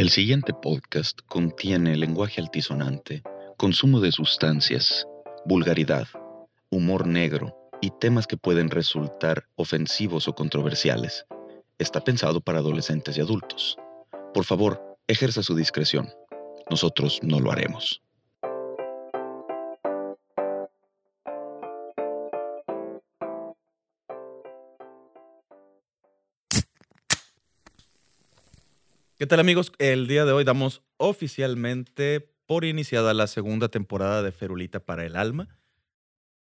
El siguiente podcast contiene lenguaje altisonante, consumo de sustancias, vulgaridad, humor negro y temas que pueden resultar ofensivos o controversiales. Está pensado para adolescentes y adultos. Por favor, ejerza su discreción. Nosotros no lo haremos. ¿Qué tal amigos? El día de hoy damos oficialmente por iniciada la segunda temporada de Ferulita para el Alma.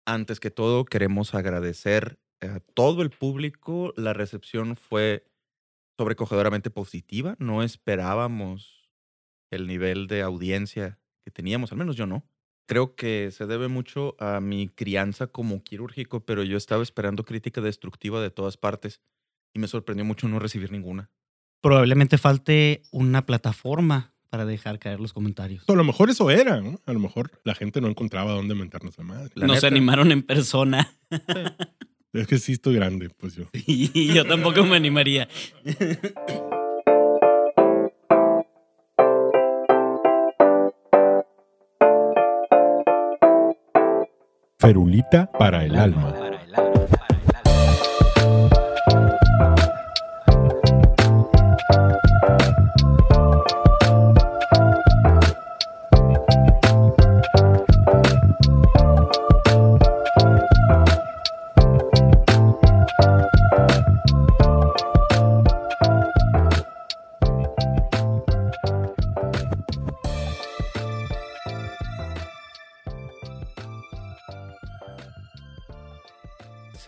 Antes que todo, queremos agradecer a todo el público. La recepción fue sobrecogedoramente positiva. No esperábamos el nivel de audiencia que teníamos, al menos yo no. Creo que se debe mucho a mi crianza como quirúrgico, pero yo estaba esperando crítica destructiva de todas partes y me sorprendió mucho no recibir ninguna probablemente falte una plataforma para dejar caer los comentarios. A lo mejor eso era, ¿no? A lo mejor la gente no encontraba dónde mentarnos la madre. La Nos animaron en persona. Es que sí estoy grande, pues yo. Y yo tampoco me animaría. Ferulita para el alma.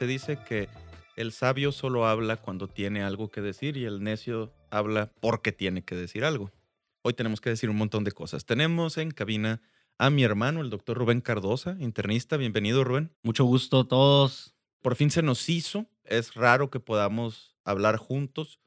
Dice que el sabio solo habla cuando tiene algo que decir y el necio habla porque tiene que decir algo. Hoy tenemos que decir un montón de cosas. Tenemos en cabina a mi hermano, el doctor Rubén Cardosa, internista. Bienvenido, Rubén. Mucho gusto a todos. Por fin se nos hizo. Es raro que podamos hablar juntos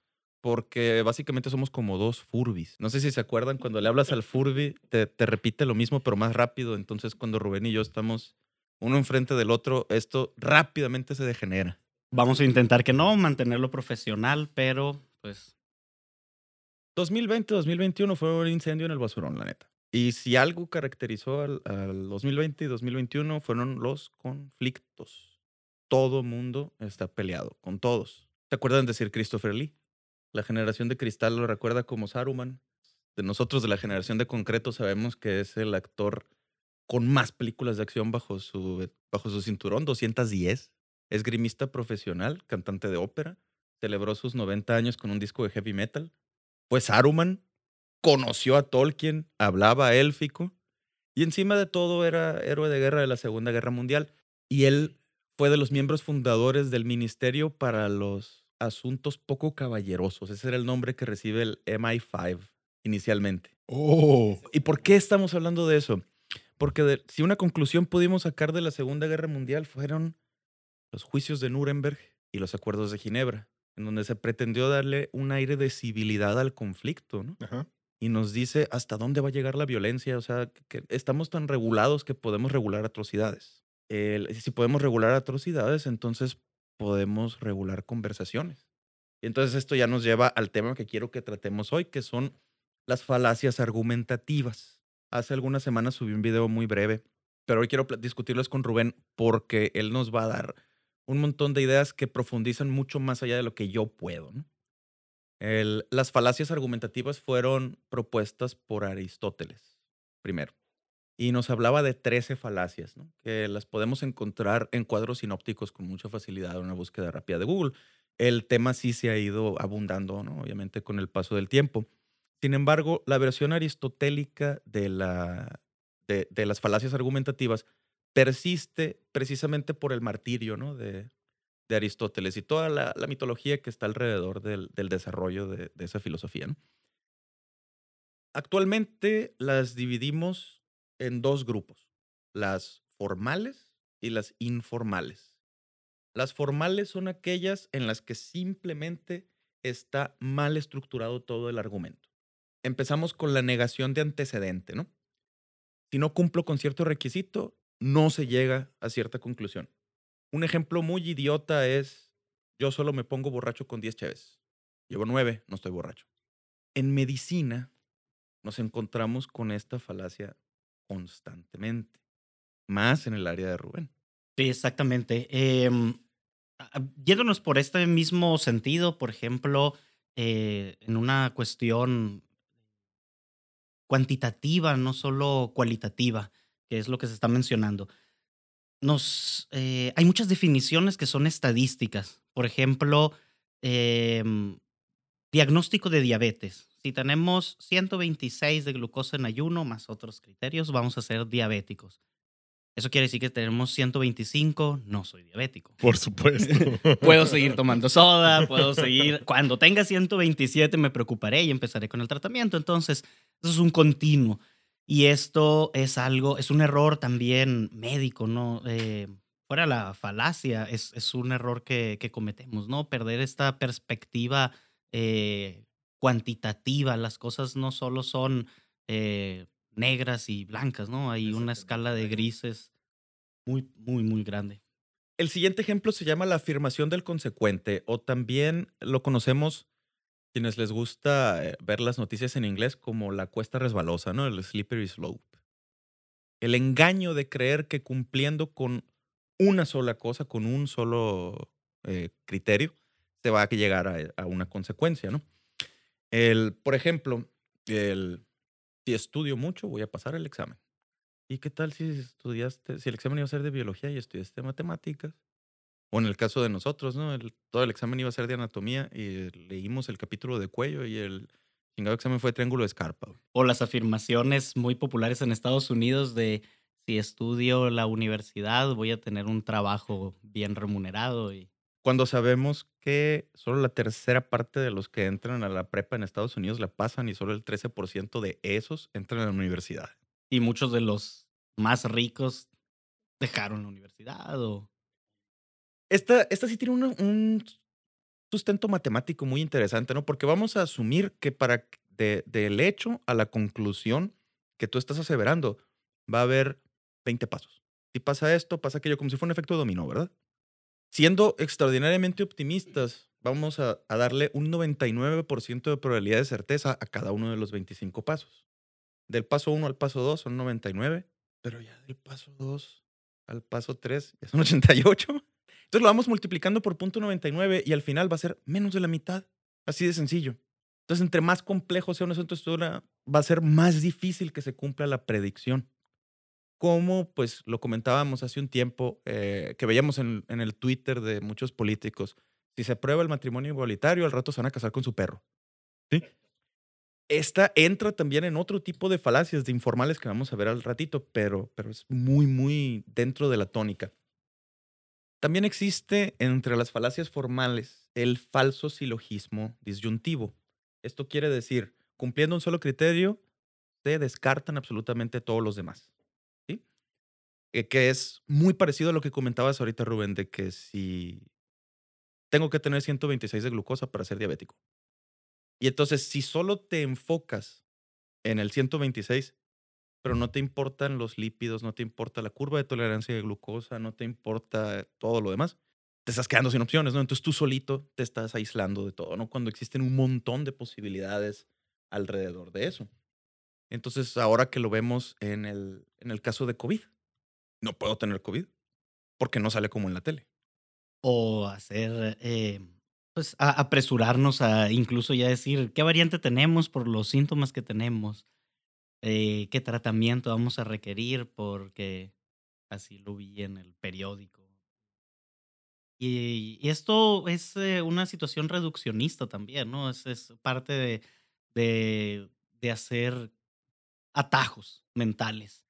porque básicamente somos como dos furbis. No sé si se acuerdan, cuando le hablas al furby, te, te repite lo mismo, pero más rápido. Entonces, cuando Rubén y yo estamos uno enfrente del otro, esto rápidamente se degenera. Vamos a intentar que no, mantenerlo profesional, pero pues... 2020-2021 fue un incendio en el basurón, la neta. Y si algo caracterizó al, 2020 y 2021 fueron los conflictos. Todo mundo está peleado con todos. ¿Se acuerdan de Sir Christopher Lee? La generación de cristal lo recuerda como Saruman. De nosotros de la generación de concreto sabemos que es el actor con más películas de acción bajo su, bajo su cinturón, 210. Es grimista profesional, cantante de ópera. Celebró sus 90 años con un disco de heavy metal. Fue Saruman. Conoció a Tolkien, hablaba élfico. Y encima de todo era héroe de guerra de la Segunda Guerra Mundial. Y él fue de los miembros fundadores del Ministerio para los Asuntos Poco Caballerosos. Ese era el nombre que recibe el MI5 inicialmente. Oh. ¿Y por qué estamos hablando de eso? Porque si una conclusión pudimos sacar de la Segunda Guerra Mundial fueron los juicios de Nuremberg y los acuerdos de Ginebra, en donde se pretendió darle un aire de civilidad al conflicto, ¿no? Y nos dice hasta dónde va a llegar la violencia, o sea, que estamos tan regulados que podemos regular atrocidades. si podemos regular atrocidades, entonces podemos regular conversaciones. Y entonces esto ya nos lleva al tema que quiero que tratemos hoy, que son las falacias argumentativas. Hace algunas semanas subí un video muy breve, pero hoy quiero discutirlos con Rubén porque él nos va a dar un montón de ideas que profundizan mucho más allá de lo que yo puedo. las falacias argumentativas fueron propuestas por Aristóteles, primero. Y nos hablaba de 13 falacias, que las podemos encontrar en cuadros sinópticos con mucha facilidad en una búsqueda rápida de Google. El tema sí se ha ido abundando, obviamente, con el paso del tiempo. Sin embargo, la versión aristotélica de, la, de, las falacias argumentativas persiste precisamente por el martirio de Aristóteles y toda la, mitología que está alrededor del, desarrollo de, esa filosofía. Actualmente las dividimos en dos grupos, las formales y las informales. Las formales son aquellas en las que simplemente está mal estructurado todo el argumento empezamos con la negación de antecedente, ¿no? Si no cumplo con cierto requisito, no se llega a cierta conclusión. Un ejemplo muy idiota es, yo solo me pongo borracho con 10 chaves. Llevo 9, no estoy borracho. En medicina, nos encontramos con esta falacia constantemente, más en el área de Rubén. Sí, exactamente. Em, yéndonos por este mismo sentido, por ejemplo, eh, en una cuestión cuantitativa, no solo cualitativa, que es lo que se está mencionando. Nos, eh, hay muchas definiciones que son estadísticas. Por ejemplo, em, diagnóstico de diabetes. Si tenemos 126 de glucosa en ayuno más otros criterios, vamos a ser diabéticos. Eso quiere decir que tenemos 125, no soy diabético. Por supuesto. puedo seguir tomando soda, puedo seguir. Cuando tenga 127 me preocuparé y empezaré con el tratamiento. Entonces, eso es un continuo. Y esto es algo, es un error también médico, ¿no? Eh, fuera la falacia, es, es un error que, que, cometemos, ¿no? Perder esta perspectiva eh, cuantitativa. Las cosas no solo son eh, negras y blancas, ¿no? Hay una escala de grises muy, muy, muy grande. El siguiente ejemplo se llama la afirmación del consecuente, o también lo conocemos quienes les gusta eh, ver las noticias en inglés como la cuesta resbalosa, ¿no? El slippery slope. El engaño de creer que cumpliendo con una sola cosa, con un solo eh, criterio, se va a llegar a, a, una consecuencia, ¿no? El, por ejemplo, el, si estudio mucho, voy a pasar el examen. ¿Y qué tal si estudiaste, si el examen iba a ser de biología y estudiaste matemáticas? O en el caso de nosotros, ¿no? Todo el examen iba a ser de anatomía y leímos el capítulo de cuello y el chingado examen fue triángulo de escarpa. O las afirmaciones muy populares en Estados Unidos de si estudio la universidad voy a tener un trabajo bien remunerado y cuando sabemos que solo la tercera parte de los que entran a la prepa en Estados Unidos la pasan y solo el 13% de esos entran a la universidad. Y muchos de los más ricos dejaron la universidad o... Esta, esta sí tiene un sustento matemático muy interesante, ¿no? Porque vamos a asumir que para de, del hecho a la conclusión que tú estás aseverando va a haber 20 pasos. Si pasa esto, pasa aquello, como si fuera un efecto dominó, ¿verdad? Siendo extraordinariamente optimistas, vamos a, darle un 99% de probabilidad de certeza a cada uno de los 25 pasos. Del paso 1 al paso 2 son 99, pero ya del paso 2 al paso 3 ya son 88. Entonces lo vamos multiplicando por punto 99 y al final va a ser menos de la mitad. Así de sencillo. Entonces, entre más complejo sea una estructura, va a ser más difícil que se cumpla la predicción como pues lo comentábamos hace un tiempo, eh, que veíamos en, el Twitter de muchos políticos, si se aprueba el matrimonio igualitario, al rato se van a casar con su perro. ¿Sí? Esta entra también en otro tipo de falacias de informales que vamos a ver al ratito, pero, pero es muy, muy dentro de la tónica. También existe entre las falacias formales el falso silogismo disyuntivo. Esto quiere decir, cumpliendo un solo criterio, se descartan absolutamente todos los demás. Eh, que es muy parecido a lo que comentabas ahorita, Rubén, de que si tengo que tener 126 de glucosa para ser diabético. Y entonces, si solo te enfocas en el 126, pero no te importan los lípidos, no te importa la curva de tolerancia de glucosa, no te importa todo lo demás, te estás quedando sin opciones, ¿no? Entonces tú solito te estás aislando de todo, ¿no? Cuando existen un montón de posibilidades alrededor de eso. Entonces, ahora que lo vemos en el, en el caso de COVID, no puedo tener COVID porque no sale como en la tele. O hacer, eh, pues apresurarnos a incluso ya decir qué variante tenemos por los síntomas que tenemos, eh, qué tratamiento vamos a requerir porque así lo vi en el periódico. Y, esto es eh, una situación reduccionista también, ¿no? Es, es parte de, de, de hacer atajos mentales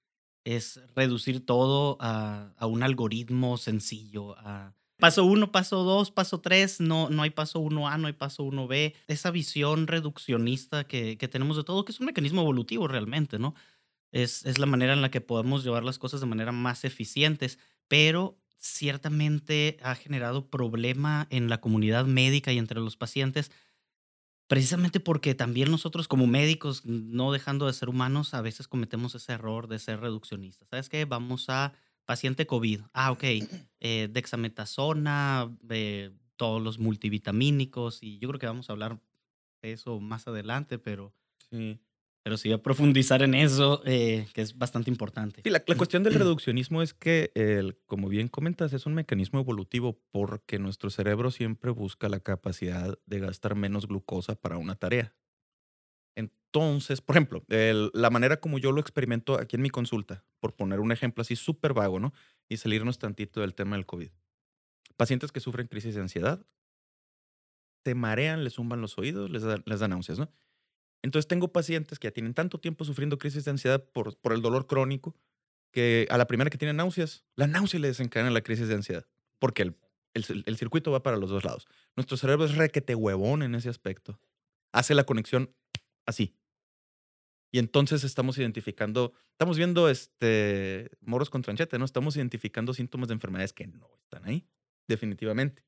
es reducir todo a, un algoritmo sencillo. A paso uno, paso dos, paso tres, no, no hay paso uno a no hay paso uno b Esa visión reduccionista que, tenemos de todo, que es un mecanismo evolutivo realmente, ¿no? Es, es la manera en la que podemos llevar las cosas de manera más eficientes, pero ciertamente ha generado problema en la comunidad médica y entre los pacientes Precisamente porque también nosotros como médicos, no dejando de ser humanos, a veces cometemos ese error de ser reduccionistas. ¿Sabes qué? Vamos a paciente COVID. Ah, ok. Eh, dexametasona, eh, todos los multivitamínicos, y yo creo que vamos a hablar de eso más adelante, pero... Sí. Pero sí a profundizar en eso, eh, que es bastante importante. Sí, la, cuestión del reduccionismo es que, como bien comentas, es un mecanismo evolutivo porque nuestro cerebro siempre busca la capacidad de gastar menos glucosa para una tarea. Entonces, por ejemplo, la manera como yo lo experimento aquí en mi consulta, por poner un ejemplo así súper vago, ¿no? Y salirnos tantito del tema del COVID. Pacientes que sufren crisis de ansiedad, te marean, les zumban los oídos, les les da náuseas, ¿no? Entonces tengo pacientes que ya tienen tanto tiempo sufriendo crisis de ansiedad por, el dolor crónico que a la primera que tienen náuseas, la náusea le desencadena la crisis de ansiedad, porque el circuito va para los dos lados. Nuestro cerebro es requete huevón en ese aspecto. Hace la conexión así. Y entonces estamos identificando, estamos viendo este moros con tranchete, ¿no? Estamos identificando síntomas de enfermedades que no están ahí, definitivamente.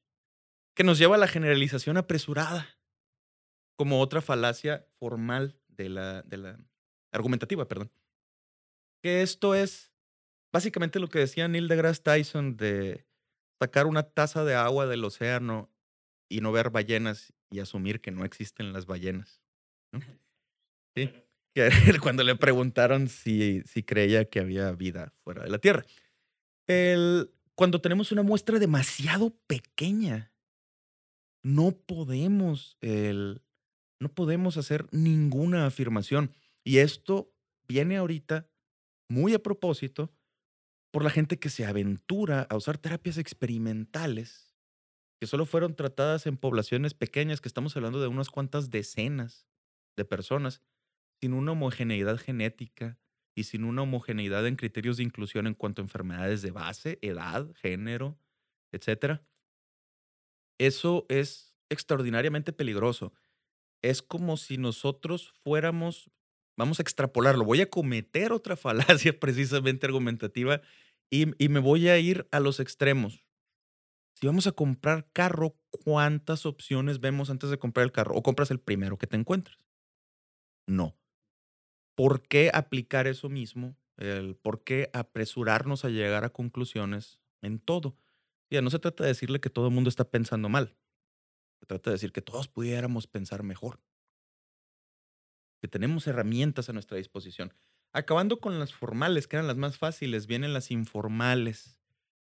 Que nos lleva a la generalización apresurada, como otra falacia formal de la, de la argumentativa, perdón. Que esto es básicamente lo que decía Neil deGrasse Tyson de sacar una taza de agua del océano y no ver ballenas y asumir que no existen las ballenas. ¿no? Sí. Cuando le preguntaron si, si creía que había vida fuera de la Tierra. El, cuando tenemos una muestra demasiado pequeña, no podemos, el, no podemos hacer ninguna afirmación. Y esto viene ahorita muy a propósito por la gente que se aventura a usar terapias experimentales que solo fueron tratadas en poblaciones pequeñas, que estamos hablando de unas cuantas decenas de personas, sin una homogeneidad genética y sin una homogeneidad en criterios de inclusión en cuanto a enfermedades de base, edad, género, etcétera. Eso es extraordinariamente peligroso. Es como si nosotros fuéramos, vamos a extrapolarlo, voy a cometer otra falacia precisamente argumentativa y, me voy a ir a los extremos. Si vamos a comprar carro, ¿cuántas opciones vemos antes de comprar el carro? ¿O compras el primero que te encuentres? No. ¿Por qué aplicar eso mismo? El, ¿Por qué apresurarnos a llegar a conclusiones en todo? Ya no se trata de decirle que todo el mundo está pensando mal. Se trata de decir que todos pudiéramos pensar mejor. Que tenemos herramientas a nuestra disposición. Acabando con las formales, que eran las más fáciles, vienen las informales.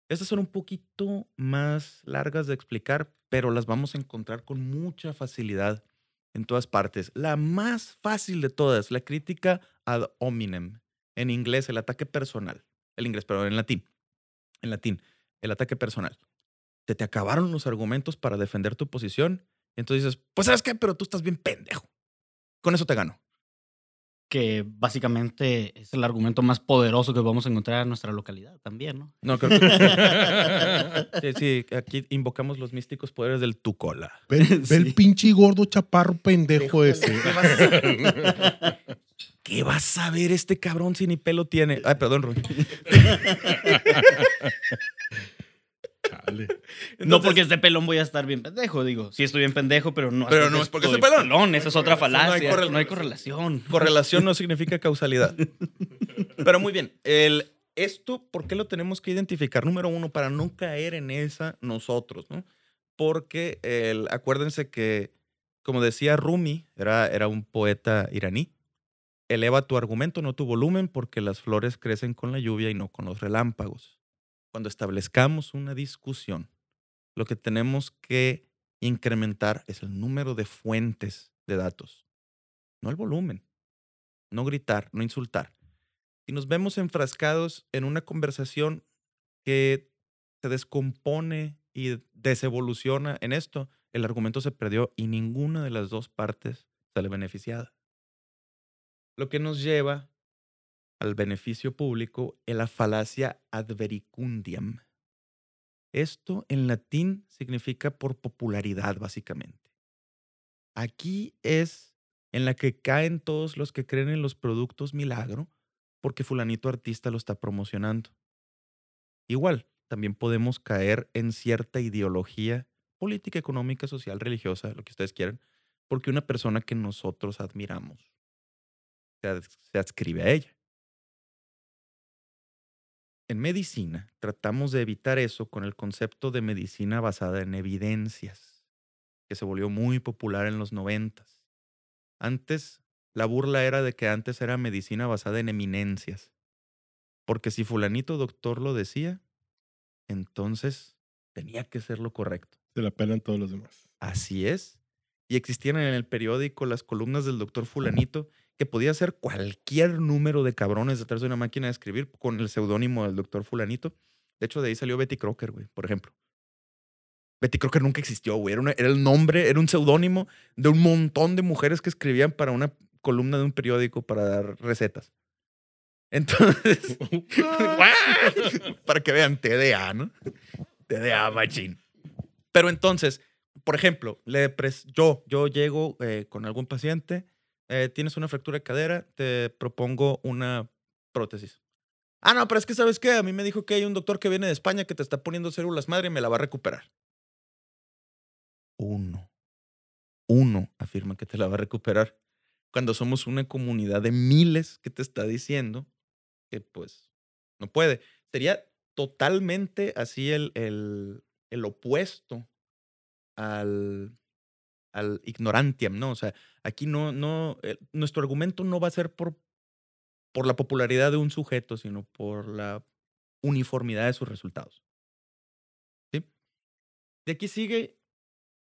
Estas son un poquito más largas de explicar, pero las vamos a encontrar con mucha facilidad en todas partes. La más fácil de todas, la crítica ad hominem. En inglés, el ataque personal. El inglés, pero en latín. En latín, el ataque personal. Te, te acabaron los argumentos para defender tu posición. Y entonces dices, pues sabes qué, pero tú estás bien pendejo. Con eso te gano. Que básicamente es el argumento más poderoso que vamos a encontrar en nuestra localidad también, ¿no? No, creo que... sí, sí, aquí invocamos los místicos poderes del tucola. Ve, ve Sí. el pinche gordo chaparro pendejo ese. ¿Qué vas, a... ¿Qué vas a ver este cabrón si ni pelo tiene? Ay, perdón, Rui. Chale. no porque esté pelón voy a estar bien pendejo, digo. Sí estoy bien pendejo, pero no Pero no es porque estoy esté pelón. Esa es otra No hay falacia. no hay correlación. Correlación no significa causalidad. Pero muy bien. El, esto, ¿por qué lo tenemos que identificar? Número uno, para no caer en esa nosotros, ¿no? Porque el, acuérdense que, como decía Rumi, era, era un poeta iraní, eleva tu argumento, no tu volumen, porque las flores crecen con la lluvia y no con los relámpagos. Cuando establezcamos una discusión, lo que tenemos que incrementar es el número de fuentes de datos, no el volumen no gritar, no insultar. Si nos vemos enfrascados en una conversación que se descompone y desevoluciona en esto, el argumento se perdió y ninguna de las dos partes sale beneficiada. Lo que nos lleva al beneficio público es la falacia advericundiam. Esto en latín significa por popularidad, básicamente. Aquí es en la que caen todos los que creen en los productos milagro porque fulanito artista lo está promocionando. Igual, también podemos caer en cierta ideología política, económica, social, religiosa, lo que ustedes quieran, porque una persona que nosotros admiramos se, ad- se adscribe a ella. En medicina tratamos de evitar eso con el concepto de medicina basada en evidencias, que se volvió muy popular en los noventas. Antes La burla era de que antes era medicina basada en eminencias. Porque si fulanito doctor lo decía, entonces tenía que ser lo correcto. Se la pelan todos los demás. Así es. Y existían en el periódico las columnas del doctor fulanito, que podía ser cualquier número de cabrones detrás de una máquina de escribir con el seudónimo del doctor fulanito. De hecho, de ahí salió Betty Crocker, güey, por ejemplo. Betty Crocker nunca existió, güey. Era, el nombre, era un seudónimo de un montón de mujeres que escribían para una columna de un periódico para dar recetas. Entonces, para que vean TDA, ¿no? TDA, machín. Pero entonces, por ejemplo, le yo, yo llego eh, con algún paciente, eh, tienes una fractura de cadera, te propongo una prótesis. Ah, no, pero es que sabes qué, a mí me dijo que hay un doctor que viene de España que te está poniendo células madre y me la va a recuperar. Uno. Uno afirma que te la va a recuperar. Cuando somos una comunidad de miles que te está diciendo que pues no puede. Sería totalmente así el, el, el opuesto al, al ignorantiam, ¿no? O sea, aquí no, no, eh, nuestro argumento no va a ser por, por la popularidad de un sujeto, sino por la uniformidad de sus resultados. ¿Sí? De aquí sigue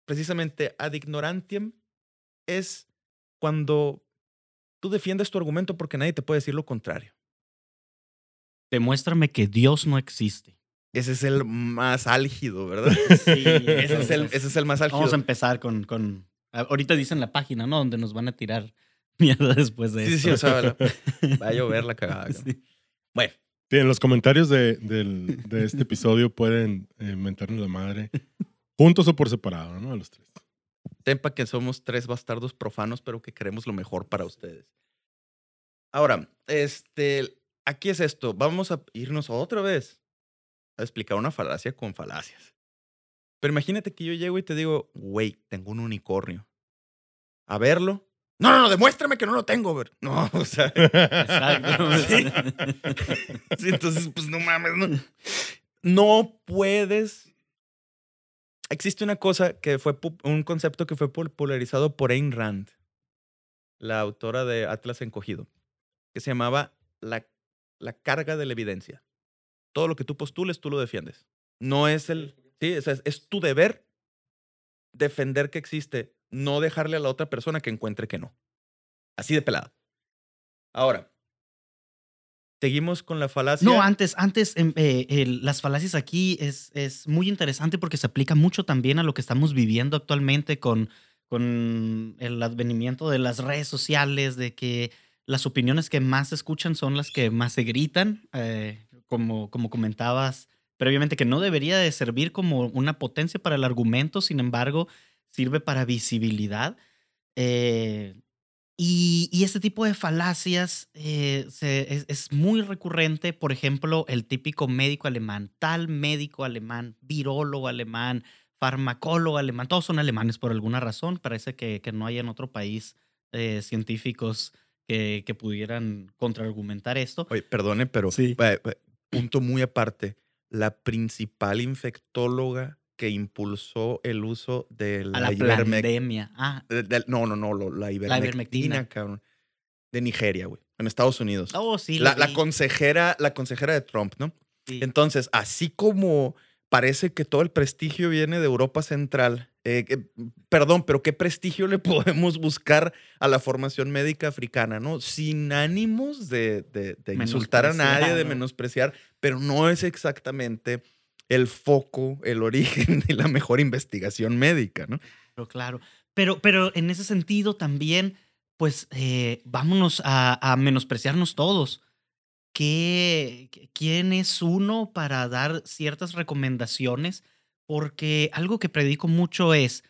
precisamente ad ignorantiam es cuando tú defiendes tu argumento porque nadie te puede decir lo contrario. Demuéstrame que Dios no existe. Ese es el más álgido, ¿verdad? Sí, ese, es el, ese es el más álgido. Vamos a empezar con, con. Ahorita dicen la página, ¿no? Donde nos van a tirar mierda después de Sí, esto. sí, o sea, la- va a llover la cagada. Sí. Bueno, Sí, en los comentarios de, del- de este episodio pueden eh, mentarnos la madre. Juntos o por separado, ¿no? A los tres. sepa que somos tres bastardos profanos, pero que queremos lo mejor para ustedes. Ahora, este, aquí es esto. Vamos a irnos otra vez a explicar una falacia con falacias. Pero imagínate que yo llego y te digo, güey, tengo un unicornio. A verlo. No, no, no, demuéstrame que no lo tengo. ver. No, o sea. Exacto. Sí. Sí, entonces, pues no mames, no. No puedes. Existe una cosa que fue un concepto que fue popularizado por Ayn Rand, la autora de Atlas Encogido, que se llamaba la, la carga de la evidencia. Todo lo que tú postules, tú lo defiendes. No es el. Sí, o sea, es, es tu deber defender que existe, no dejarle a la otra persona que encuentre que no. Así de pelado. Ahora, seguimos con la falacia. No, antes, antes, em, eh, las falacias aquí es, es muy interesante porque se aplica mucho también a lo que estamos viviendo actualmente con, con el advenimiento de las redes sociales, de que las opiniones que más se escuchan son las que más se gritan, eh, como, como comentabas previamente, que no debería de servir como una potencia para el argumento, sin embargo, sirve para visibilidad. Eh, y, y este tipo de falacias eh, se- es, es muy recurrente, por ejemplo, el típico médico alemán, tal médico alemán, virólogo alemán, farmacólogo alemán, todos son alemanes por alguna razón, parece que, que no hay en otro país eh, científicos que, que pudieran contraargumentar esto. Oye, perdone, pero Sí. Punto muy aparte. La principal infectóloga que impulsó el uso de la, la pandemia. Ah, de- de- no, no, no, la ivermectina, ivermectina. cabrón. De Nigeria, güey. En Estados Unidos. oh, sí. la, la consejera, la consejera de Trump, ¿no? sí. Entonces, así como parece que todo el prestigio viene de Europa Central, eh, perdón, pero ¿qué prestigio le podemos buscar a la formación médica africana, no? Sin ánimos de, de- de insultar a nadie, de Menospreciar, ¿no? menospreciar, pero no es exactamente el foco, el origen de la mejor investigación médica, ¿no? Claro, claro. Pero, pero en ese sentido también, pues eh, vámonos a, a menospreciarnos todos. ¿Qué, qué- ¿Quién es uno para dar ciertas recomendaciones? Porque algo que predico mucho es,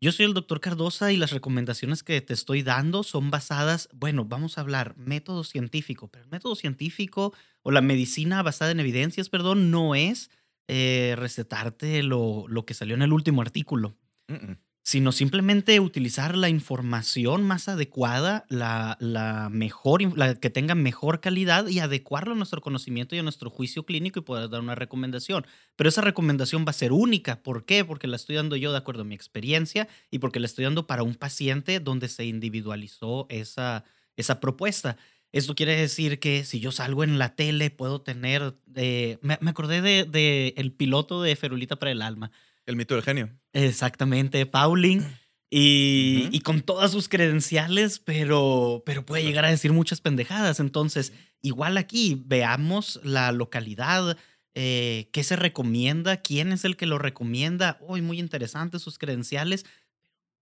yo soy el doctor Cardosa y las recomendaciones que te estoy dando son basadas, bueno, vamos a hablar método científico, pero el método científico o la medicina basada en evidencias, perdón, no es eh, recetarte lo, lo que salió en el último artículo. Mm, mm. Sino simplemente utilizar la información más adecuada, la, la mejor, la que tenga mejor calidad y adecuarlo a nuestro conocimiento y a nuestro juicio clínico y poder dar una recomendación. Pero esa recomendación va a ser única. ¿Por qué? Porque la estoy dando yo de acuerdo a mi experiencia y porque la estoy dando para un paciente donde se individualizó esa, esa propuesta. Esto quiere decir que si yo salgo en la tele puedo tener... eh, me, me acordé de, de el piloto de Ferulita para el Alma. El mito del genio. Exactamente, Pauling. Y, con todas sus credenciales, pero, pero puede llegar a decir muchas pendejadas. Entonces, igual aquí, veamos la localidad, eh, qué se recomienda, quién es el que lo recomienda. Uy, muy interesante sus credenciales.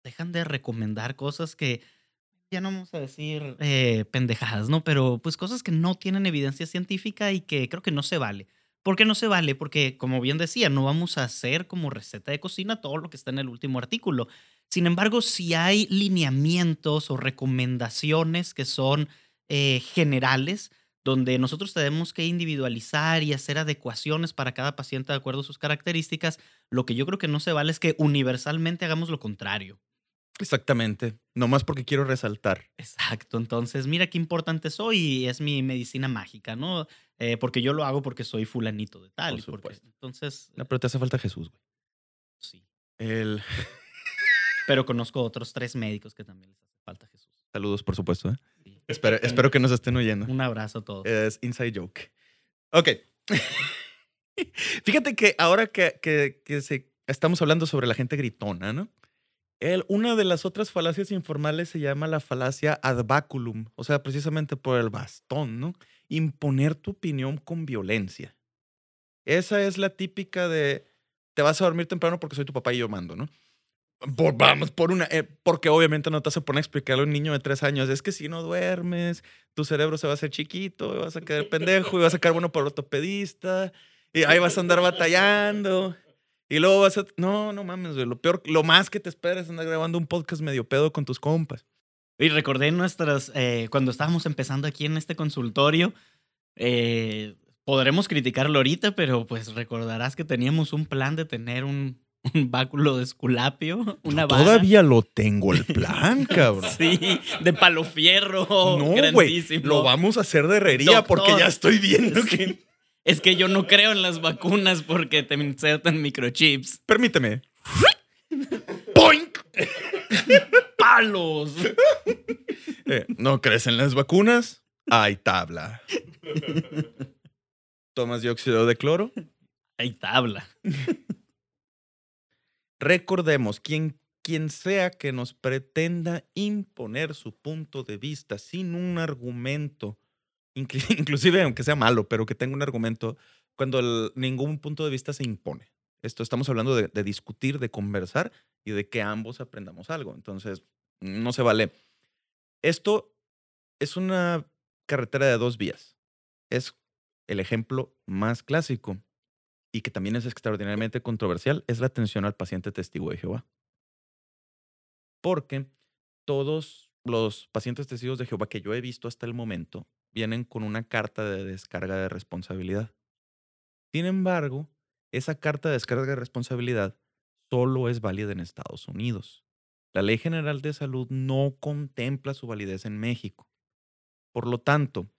Dejan de recomendar cosas que, ya no vamos a decir eh, pendejadas, ¿no? Pero pues cosas que no tienen evidencia científica y que creo que no se vale. ¿Por qué no se vale? Porque, como bien decía, no vamos a hacer como receta de cocina todo lo que está en el último artículo. Sin embargo, si hay lineamientos o recomendaciones que son eh, generales, donde nosotros tenemos que individualizar y hacer adecuaciones para cada paciente de acuerdo a sus características, lo que yo creo que no se vale es que universalmente hagamos lo contrario. Exactamente. Nomás porque quiero resaltar. Exacto, entonces mira qué importante soy y es mi medicina mágica, ¿no? Eh, porque yo lo hago porque soy fulanito de tal. Por porque- supuesto. entonces, No, pero te hace falta Jesús, güey. sí. El... Pero conozco otros tres médicos que también les hace falta Jesús. Saludos, por supuesto. ¿eh? Sí. Espero, Un- espero que nos estén oyendo. Un abrazo a todos. Es inside joke. Ok. Fíjate que ahora que, que- que se, estamos hablando sobre la gente gritona, ¿no? El, una de las otras falacias informales se llama la falacia ad baculum, o sea, precisamente por el bastón, ¿no? Imponer tu opinión con violencia. Esa es la típica de te vas a dormir temprano porque soy tu papá y yo mando, ¿no? Por- vamos, por una, eh, porque obviamente no te vas a poner a explicarle a un niño de tres años, es que si no duermes, tu cerebro se va a hacer chiquito, y vas a quedar pendejo, y vas a sacar bueno por ortopedista, y ahí vas a andar batallando. Y luego vas a. No, no mames, güey. Lo peor, lo más que te esperas es andar grabando un podcast medio pedo con tus compas. Y recordé nuestras, eh, cuando estábamos empezando aquí en este consultorio, eh, podremos criticarlo ahorita, pero pues recordarás que teníamos un plan de tener un, un báculo de esculapio, una vara. Todavía lo tengo el plan, cabrón. Sí, de palo fierro. No, güey. Lo vamos a hacer de herrería porque ya estoy viendo Sí. que. Es que yo no creo en las vacunas porque te insertan microchips. Permíteme. ¡Poink! ¡Palos! Eh, ¿No crees en las vacunas? Hay tabla. ¿Tomas dióxido de cloro? Hay tabla. Recordemos, quien, quien sea que nos pretenda imponer su punto de vista sin un argumento, inclu- inclusive aunque sea malo, pero que tenga un argumento, cuando el- ningún punto de vista se impone. Esto estamos hablando de, de discutir, de conversar y de que ambos aprendamos algo. Entonces, no se vale. Esto es una carretera de dos vías. Es el ejemplo más clásico y que también es extraordinariamente controversial es la atención al paciente testigo de Jehová. Porque todos los pacientes testigos de Jehová que yo he visto hasta el momento vienen con una carta de descarga de responsabilidad. Sin embargo, esa carta de descarga de responsabilidad solo es válida en Estados Unidos. La Ley General de Salud no contempla su validez en México. Por lo tanto,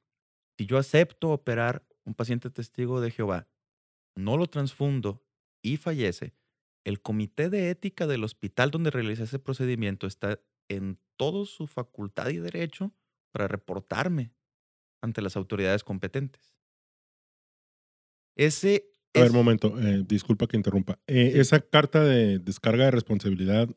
si yo acepto operar un paciente testigo de Jehová no lo transfundo y fallece, el comité de ética del hospital donde realiza ese procedimiento está en toda su facultad y derecho para reportarme ante las autoridades competentes. Ese A ver, momento, eh, disculpa que interrumpa. Eh, esa carta de descarga de responsabilidad,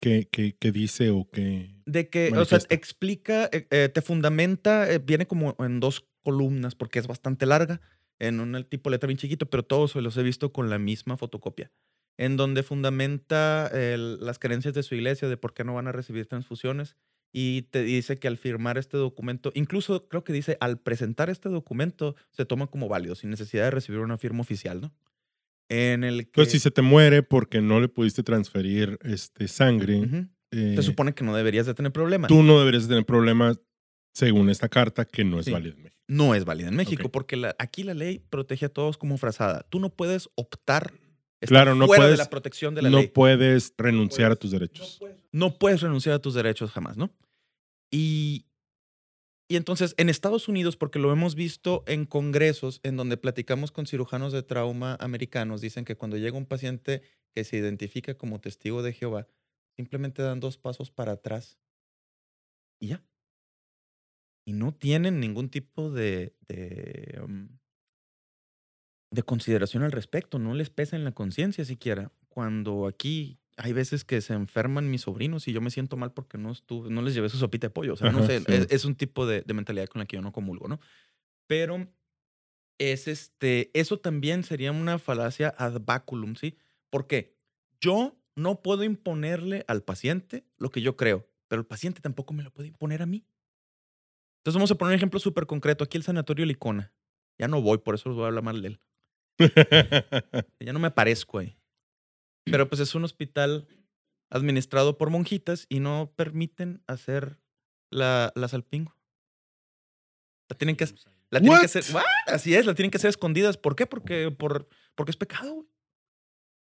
¿qué, qué, qué dice o qué? de que, o sea, explica, eh, eh, te fundamenta, viene como en dos columnas porque es bastante larga, en un tipo letra bien chiquito, pero todos los he visto con la misma fotocopia, en donde fundamenta las creencias de su iglesia de por qué no van a recibir transfusiones y te dice que al firmar este documento, incluso creo que dice al presentar este documento se toma como válido sin necesidad de recibir una firma oficial, ¿no? En el que Entonces, si se te muere porque no le pudiste transferir este, sangre, Ujú. eh, se supone que no deberías de tener problema. tú no deberías tener problemas según esta carta que no es Sí. válida en México. no es válida en México Ok. porque la- aquí la ley protege a todos como frazada. Tú no puedes optar Está Claro, no fuera de puedes- la protección de la no ley. puedes renunciar a tus No derechos. puedes, no puedes renunciar a tus derechos jamás, ¿no? Y, y entonces en Estados Unidos, porque lo hemos visto en congresos en donde platicamos con cirujanos de trauma americanos, dicen que cuando llega un paciente que se identifica como testigo de Jehová, simplemente dan dos pasos para atrás y ya. Y no tienen ningún tipo de, de, um, de consideración al respecto, no les pesa en la conciencia siquiera. Cuando aquí hay veces que se enferman mis sobrinos y yo me siento mal porque no estuve, no les llevé su sopita de pollo. O sea, no sé, sí. es, es un tipo de, de mentalidad con la que yo no comulgo, ¿no? Pero es este, eso también sería una falacia ad baculum, ¿sí? ¿Por qué? Yo no puedo imponerle al paciente lo que yo creo, pero el paciente tampoco me lo puede imponer a mí. Entonces vamos a poner un ejemplo súper concreto. Aquí el sanatorio Licona. Ya no voy, por eso les voy a hablar mal de él. Ya no me aparezco ahí. Pero pues es un hospital administrado por monjitas y no permiten hacer la, la salpingo. La tienen que, la tienen que hacer. ¿What? Así es, la tienen que hacer escondidas. ¿Por qué? Porque, por, porque es pecado. güey.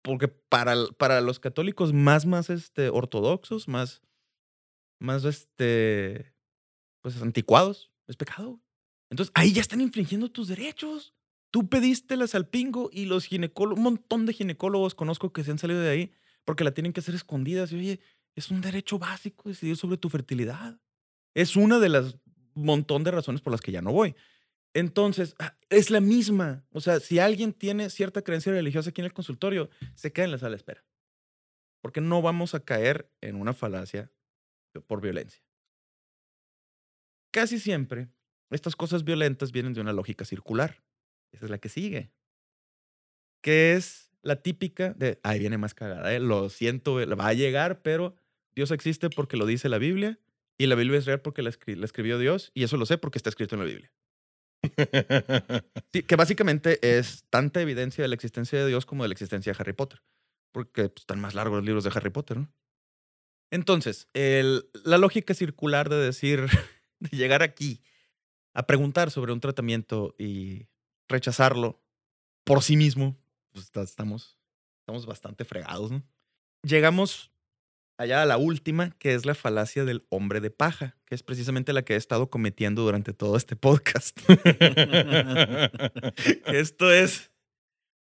Porque para, para los católicos más, más este, ortodoxos, más, más este, pues anticuados, es pecado. güey. Entonces ahí ya están infringiendo tus derechos. Tú pediste la salpingo y los ginecólogos, un montón de ginecólogos conozco que se han salido de ahí porque la tienen que hacer escondidas. Y oye, es un derecho básico decidir sobre tu fertilidad. Es una de las montón de razones por las que ya no voy. Entonces, ah, es la misma. O sea, si alguien tiene cierta creencia religiosa aquí en el consultorio, se queda en la sala de espera. Porque no vamos a caer en una falacia por violencia. Casi siempre, estas cosas violentas vienen de una lógica circular. Esa es la que sigue. Que es la típica de, ahí viene más cagada, ¿eh? lo siento, eh, va a llegar, pero Dios existe porque lo dice la Biblia y la Biblia es real porque la, escri- la escribió Dios y eso lo sé porque está escrito en la Biblia. Que básicamente es tanta evidencia de la existencia de Dios como de la existencia de Harry Potter. Porque pues, están más largos los libros de Harry Potter. Entonces, la lógica circular de decir, de llegar aquí a preguntar sobre un tratamiento y rechazarlo por sí mismo, pues está- estamos, estamos bastante fregados, ¿no? Llegamos allá a la última, que es la falacia del hombre de paja, que es precisamente la que he estado cometiendo durante todo este podcast. Esto es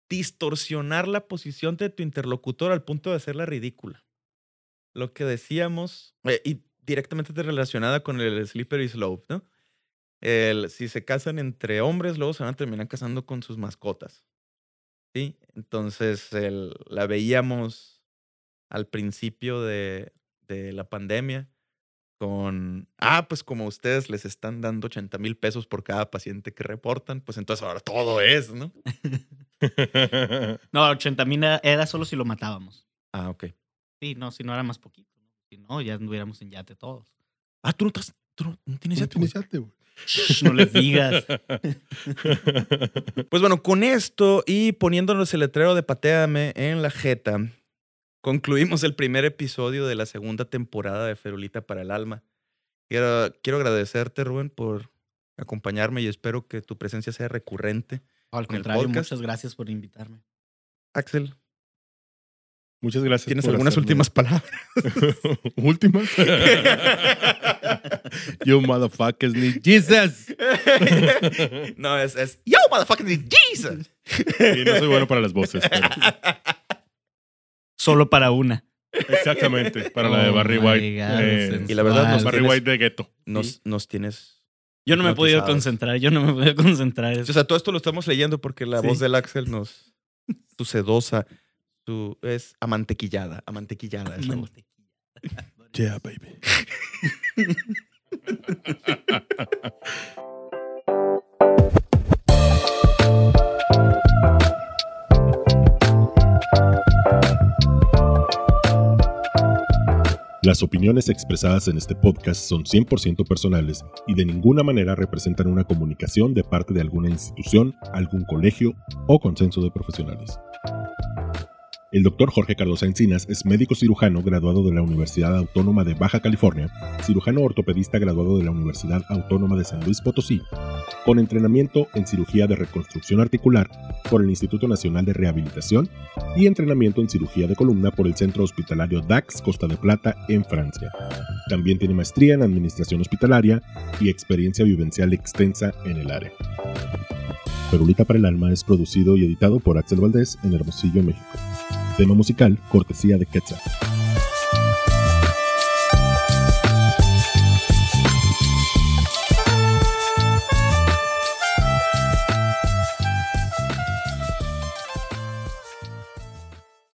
distorsionar la posición de tu interlocutor al punto de hacerla ridícula. Lo que decíamos, eh, y directamente relacionada con el slippery slope, ¿no? El, si se casan entre hombres, luego se van a terminar casando con sus mascotas. ¿Sí? Entonces, el- la veíamos al principio de, de la pandemia con, ah, pues como ustedes les están dando 80 mil pesos por cada paciente que reportan, pues entonces ahora todo es, ¿no? No, 80 mil era, solo si lo matábamos. Ah, ok. Sí, no, si no era más poquito. ¿no? Si no, ya anduviéramos en yate todos. Ah, tú no, estás- tú no, no tienes No yate, güey. tienes yate, güey. Shh, no les digas. Pues bueno, con esto y poniéndonos el letrero de Pateame en la jeta, concluimos el primer episodio de la segunda temporada de Ferulita para el Alma. Quiero, quiero agradecerte, Rubén, por acompañarme y espero que tu presencia sea recurrente. Al contrario, muchas gracias por invitarme. Axel, Muchas gracias. ¿tienes por algunas hacerme- últimas palabras? ¿Últimas? you motherfuckers need Jesus. no, es, es Yo, motherfucking Jesus. Sí, no soy bueno para las voces. pero- Solo para una. exactamente, para la de Oh Barry White. God, eh, Y la verdad nos Barry tienes- White de Ghetto. Nos, nos tienes. Yo no me he podido concentrar, yo no me he podido concentrar. O sea, todo esto lo estamos leyendo porque la Sí. voz del Axel nos. Tu sedosa, tu. Es amantequillada. Amantequillada. es la voz. Yeah, baby. Las opiniones expresadas en este podcast son 100% personales y de ninguna manera representan una comunicación de parte de alguna institución, algún colegio o consenso de profesionales. El doctor Jorge Cardosa Encinas es médico cirujano graduado de la Universidad Autónoma de Baja California, cirujano ortopedista graduado de la Universidad Autónoma de San Luis Potosí con entrenamiento en cirugía de reconstrucción articular por el Instituto Nacional de Rehabilitación y entrenamiento en cirugía de columna por el Centro Hospitalario DAX Costa de Plata en Francia. También tiene maestría en administración hospitalaria y experiencia vivencial extensa en el área. Perulita para el Alma es producido y editado por Axel Valdés en Hermosillo, México. Tema musical, cortesía de Quetzal.